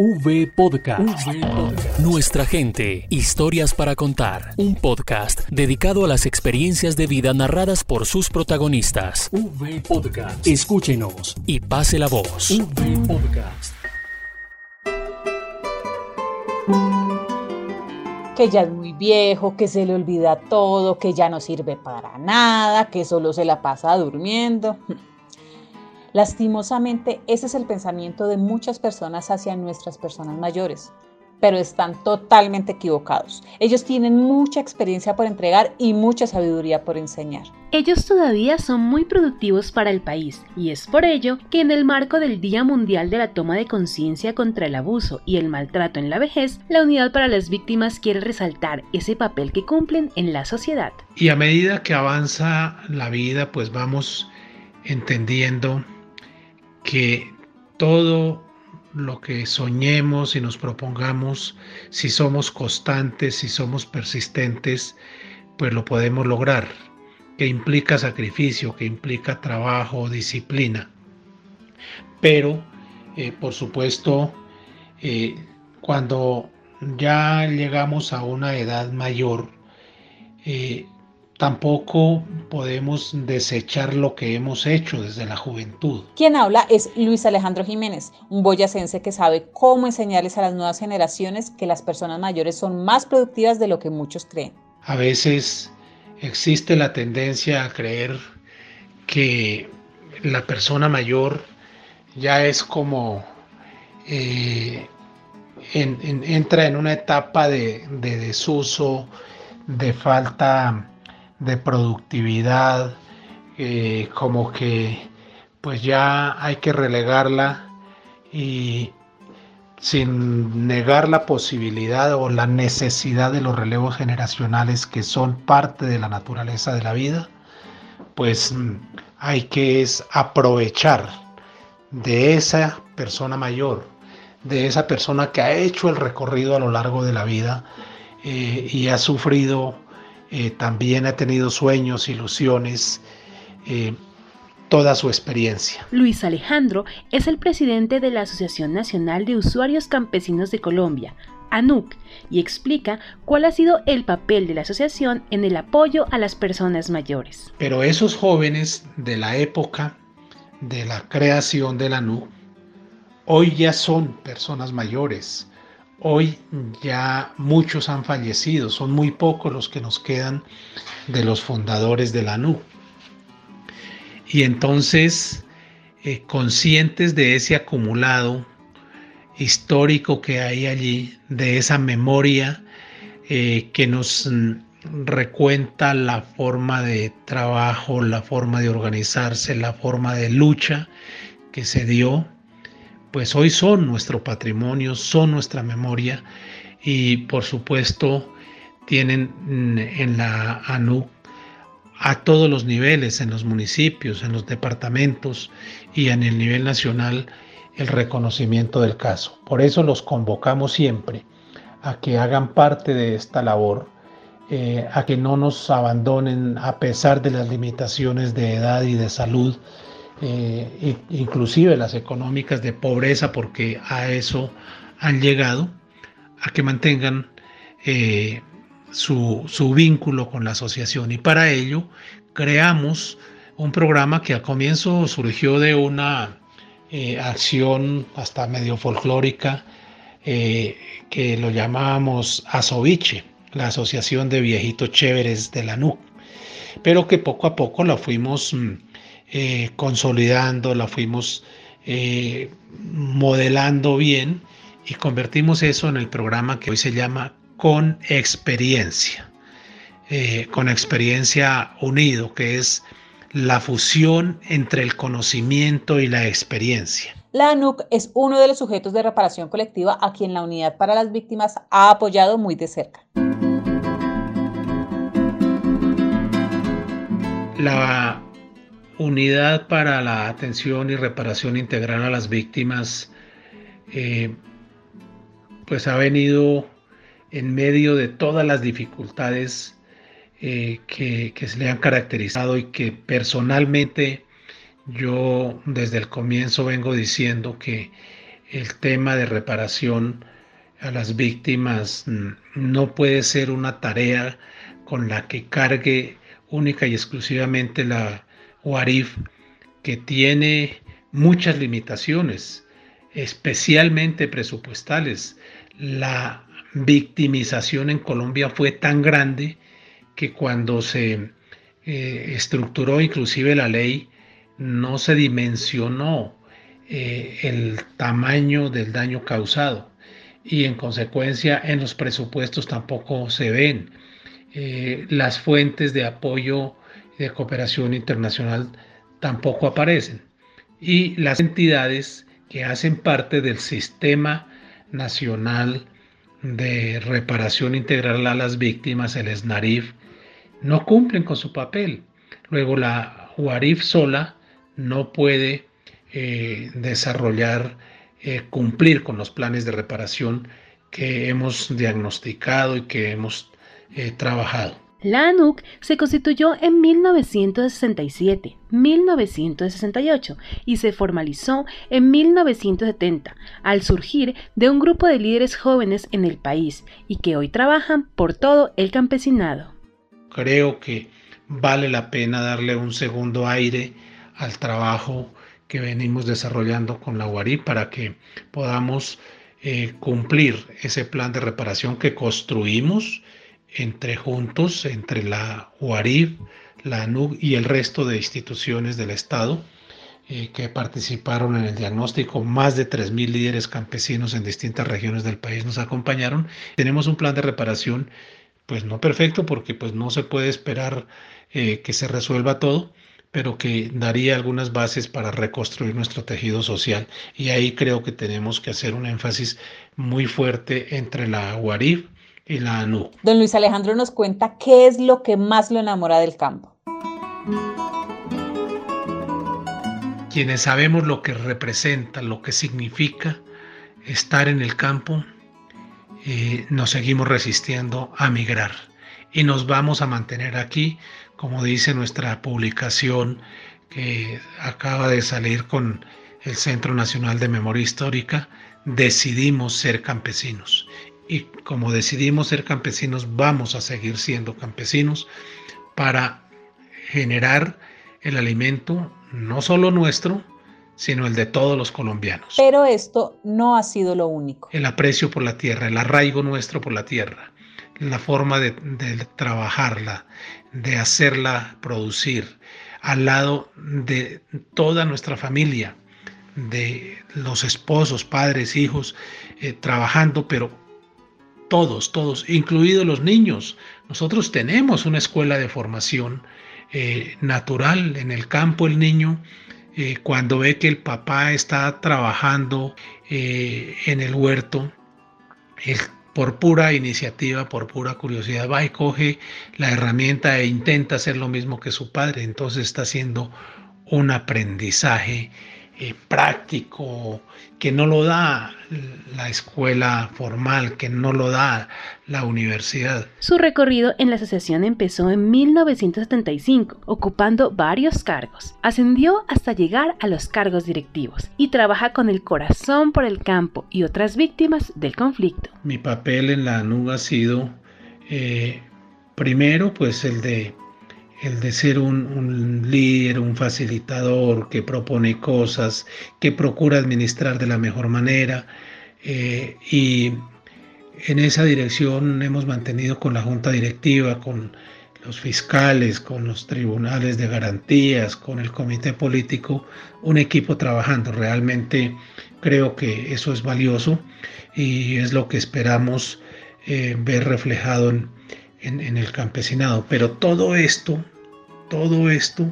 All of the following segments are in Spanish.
V Podcast. Nuestra gente, historias para contar. Un podcast dedicado a las experiencias de vida narradas por sus protagonistas. V Podcast. Escúchenos y pase la voz. V Podcast. que ya es muy viejo, que se le olvida todo, que ya no sirve para nada, que solo se la pasa durmiendo. Lastimosamente, ese es el pensamiento de muchas personas hacia nuestras personas mayores, pero están totalmente equivocados. Ellos tienen mucha experiencia por entregar y mucha sabiduría por enseñar. Ellos todavía son muy productivos para el país y es por ello que en el marco del Día Mundial de la Toma de Conciencia contra el Abuso y el Maltrato en la Vejez, la Unidad para las Víctimas quiere resaltar ese papel que cumplen en la sociedad. Y a medida que avanza la vida, pues vamos entendiendo que todo lo que soñemos y nos propongamos, si somos constantes, si somos persistentes, pues lo podemos lograr, que implica sacrificio, que implica trabajo, disciplina. Pero, eh, por supuesto, eh, cuando ya llegamos a una edad mayor, eh, tampoco podemos desechar lo que hemos hecho desde la juventud. Quien habla es Luis Alejandro Jiménez, un boyacense que sabe cómo enseñarles a las nuevas generaciones que las personas mayores son más productivas de lo que muchos creen. A veces existe la tendencia a creer que la persona mayor ya es como eh, entra en una etapa de, de desuso, de falta de productividad, eh, como que pues ya hay que relegarla y sin negar la posibilidad o la necesidad de los relevos generacionales que son parte de la naturaleza de la vida, pues hay que es aprovechar de esa persona mayor, de esa persona que ha hecho el recorrido a lo largo de la vida eh, y ha sufrido eh, también ha tenido sueños, ilusiones, eh, toda su experiencia. Luis Alejandro es el presidente de la Asociación Nacional de Usuarios Campesinos de Colombia, ANUC, y explica cuál ha sido el papel de la asociación en el apoyo a las personas mayores. Pero esos jóvenes de la época de la creación de la ANUC, hoy ya son personas mayores, Hoy ya muchos han fallecido, son muy pocos los que nos quedan de los fundadores de la NU. Y entonces, eh, conscientes de ese acumulado histórico que hay allí, de esa memoria eh, que nos recuenta la forma de trabajo, la forma de organizarse, la forma de lucha que se dio pues hoy son nuestro patrimonio, son nuestra memoria y por supuesto tienen en la ANU a todos los niveles, en los municipios, en los departamentos y en el nivel nacional, el reconocimiento del caso. Por eso los convocamos siempre a que hagan parte de esta labor, eh, a que no nos abandonen a pesar de las limitaciones de edad y de salud eh, inclusive las económicas de pobreza, porque a eso han llegado, a que mantengan eh, su, vínculo con la asociación. Y para ello creamos un programa que al comienzo surgió de una eh, acción hasta medio folclórica que lo llamábamos Asoviche, la Asociación de Viejitos Chéveres de la NUC, pero que poco a poco la fuimos mm, eh, consolidando, la fuimos eh, modelando bien y convertimos eso en el programa que hoy se llama Con Experiencia. Eh, con Experiencia Unido, que es la fusión entre el conocimiento y la experiencia. La ANUC es uno de los sujetos de reparación colectiva a quien la Unidad para las Víctimas ha apoyado muy de cerca. La unidad para la atención y reparación integral a las víctimas, eh, pues ha venido en medio de todas las dificultades eh, que, se le han caracterizado y que personalmente yo desde el comienzo vengo diciendo que el tema de reparación a las víctimas mm, no puede ser una tarea con la que cargue única y exclusivamente la UARIF, que tiene muchas limitaciones, especialmente presupuestales. La victimización en Colombia fue tan grande que cuando se eh, estructuró inclusive la ley, no se dimensionó eh, el tamaño del daño causado y en consecuencia en los presupuestos tampoco se ven. Eh, las fuentes de apoyo de cooperación internacional tampoco aparecen. Y las entidades que hacen parte del sistema nacional de reparación integral a las víctimas, el SNARIF, no cumplen con su papel. Luego la UARIF sola no puede eh, desarrollar, eh, cumplir con los planes de reparación que hemos diagnosticado y que hemos eh, trabajado. La ANUC se constituyó en 1967, 1968 y se formalizó en 1970 al surgir de un grupo de líderes jóvenes en el país y que hoy trabajan por todo el campesinado. Creo que vale la pena darle un segundo aire al trabajo que venimos desarrollando con la UARI para que podamos eh, cumplir ese plan de reparación que construimos entre juntos, entre la UARIF, la ANUG y el resto de instituciones del Estado eh, que participaron en el diagnóstico. Más de 3.000 líderes campesinos en distintas regiones del país nos acompañaron. Tenemos un plan de reparación, pues no perfecto, porque pues no se puede esperar eh, que se resuelva todo, pero que daría algunas bases para reconstruir nuestro tejido social. Y ahí creo que tenemos que hacer un énfasis muy fuerte entre la UARIF, y la ANU. Don Luis Alejandro nos cuenta qué es lo que más lo enamora del campo. Quienes sabemos lo que representa, lo que significa estar en el campo, eh, nos seguimos resistiendo a migrar y nos vamos a mantener aquí, como dice nuestra publicación que acaba de salir con el Centro Nacional de Memoria Histórica, decidimos ser campesinos y como decidimos ser campesinos, vamos a seguir siendo campesinos para generar el alimento no solo nuestro, sino el de todos los colombianos. Pero esto no ha sido lo único. El aprecio por la tierra, el arraigo nuestro por la tierra, la forma de, de trabajarla, de hacerla producir, al lado de toda nuestra familia, de los esposos, padres, hijos, eh, trabajando, pero todos, todos, incluidos los niños. Nosotros tenemos una escuela de formación eh, natural en el campo. El niño, eh, cuando ve que el papá está trabajando eh, en el huerto, por pura iniciativa, por pura curiosidad, va y coge la herramienta e intenta hacer lo mismo que su padre. Entonces está haciendo un aprendizaje eh, práctico, que no lo da la escuela formal, que no lo da la universidad. Su recorrido en la asociación empezó en 1975, ocupando varios cargos. Ascendió hasta llegar a los cargos directivos y trabaja con el corazón por el campo y otras víctimas del conflicto. Mi papel en la ANUG ha sido, eh, primero, pues el de el de ser un, líder, un facilitador que propone cosas, que procura administrar de la mejor manera. Eh, y en esa dirección hemos mantenido con la junta directiva, con los fiscales, con los tribunales de garantías, con el comité político, un equipo trabajando. Realmente creo que eso es valioso y es lo que esperamos eh, ver reflejado en, en, el campesinado. Pero todo esto, todo esto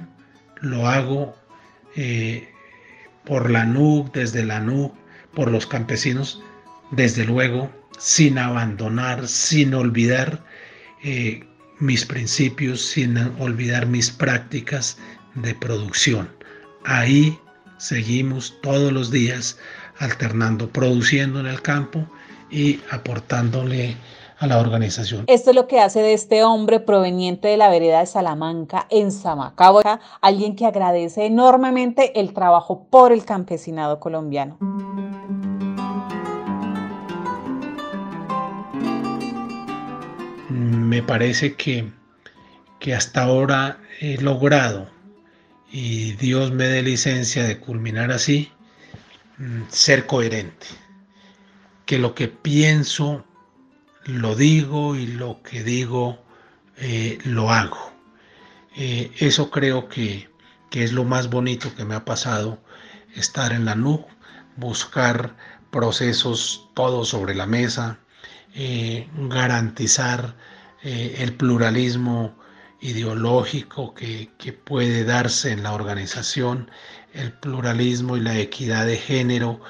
lo hago eh, por la NUC, desde la NUC, por los campesinos, desde luego, sin abandonar, sin olvidar eh, mis principios, sin olvidar mis prácticas de producción. Ahí seguimos todos los días alternando, produciendo en el campo y aportándole a la organización. Esto es lo que hace de este hombre proveniente de la vereda de Salamanca en Samacabo, alguien que agradece enormemente el trabajo por el campesinado colombiano. Me parece que, que hasta ahora he logrado, y Dios me dé licencia de culminar así, mm, ser coherente, que lo que pienso lo digo y lo que digo eh, lo hago. Eh, eso creo que, que, es lo más bonito que me ha pasado, estar en la NUC, buscar procesos todos sobre la mesa, eh, garantizar el pluralismo ideológico que, que, puede darse en la organización, el pluralismo y la equidad de género,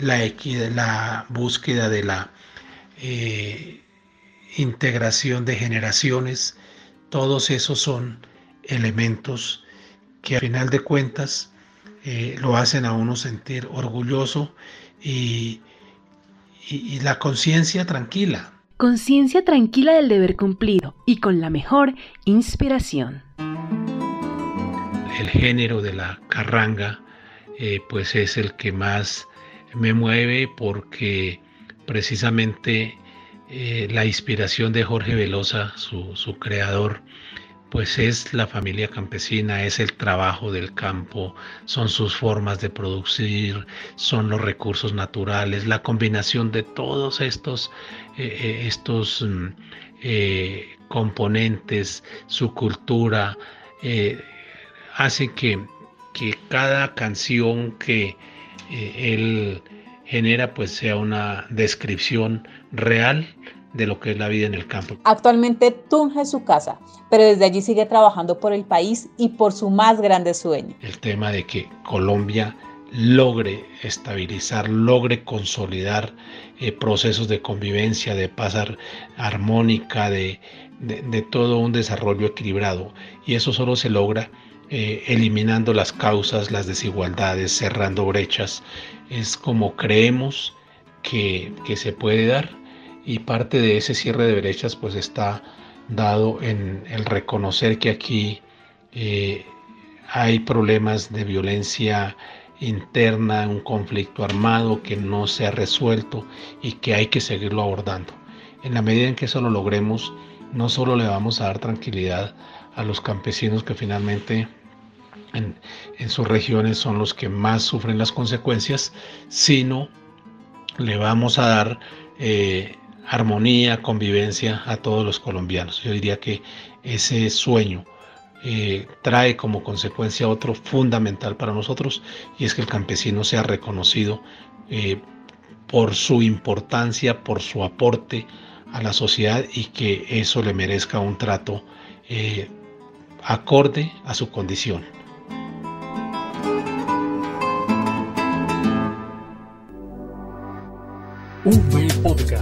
la, equidad, la búsqueda de la eh, integración de generaciones, todos esos son elementos que a final de cuentas eh, lo hacen a uno sentir orgulloso y, y la conciencia tranquila. Conciencia tranquila del deber cumplido y con la mejor inspiración. El género de la carranga eh, pues es el que más me mueve porque precisamente eh, la inspiración de Jorge Velosa, su, creador, pues es la familia campesina, es el trabajo del campo, son sus formas de producir, son los recursos naturales, la combinación de todos estos, eh, eh, estos mm, componentes, su cultura, hace que, que, cada canción que él genera pues sea una descripción real de lo que es la vida en el campo. Actualmente Tunja es su casa, pero desde allí sigue trabajando por el país y por su más grande sueño. El tema de que Colombia logre estabilizar, logre consolidar eh, procesos de convivencia, de paz armónica, de, de, todo un desarrollo equilibrado. Y eso solo se logra eh, eliminando las causas, las desigualdades, cerrando brechas. Es como creemos que, se puede dar y parte de ese cierre de brechas pues está dado en el reconocer que aquí eh, hay problemas de violencia interna, un conflicto armado que no se ha resuelto y que hay que seguirlo abordando. En la medida en que eso lo logremos, no solo le vamos a dar tranquilidad a los campesinos que finalmente en, sus regiones son los que más sufren las consecuencias, sino le vamos a dar eh, armonía, convivencia a todos los colombianos. Yo diría que ese sueño eh, trae como consecuencia otro fundamental para nosotros y es que el campesino sea reconocido eh, por su importancia, por su aporte a la sociedad y que eso le merezca un trato acorde a su condición.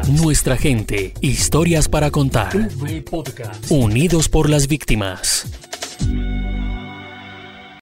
Nuestra gente, historias para contar. Unidos por las víctimas.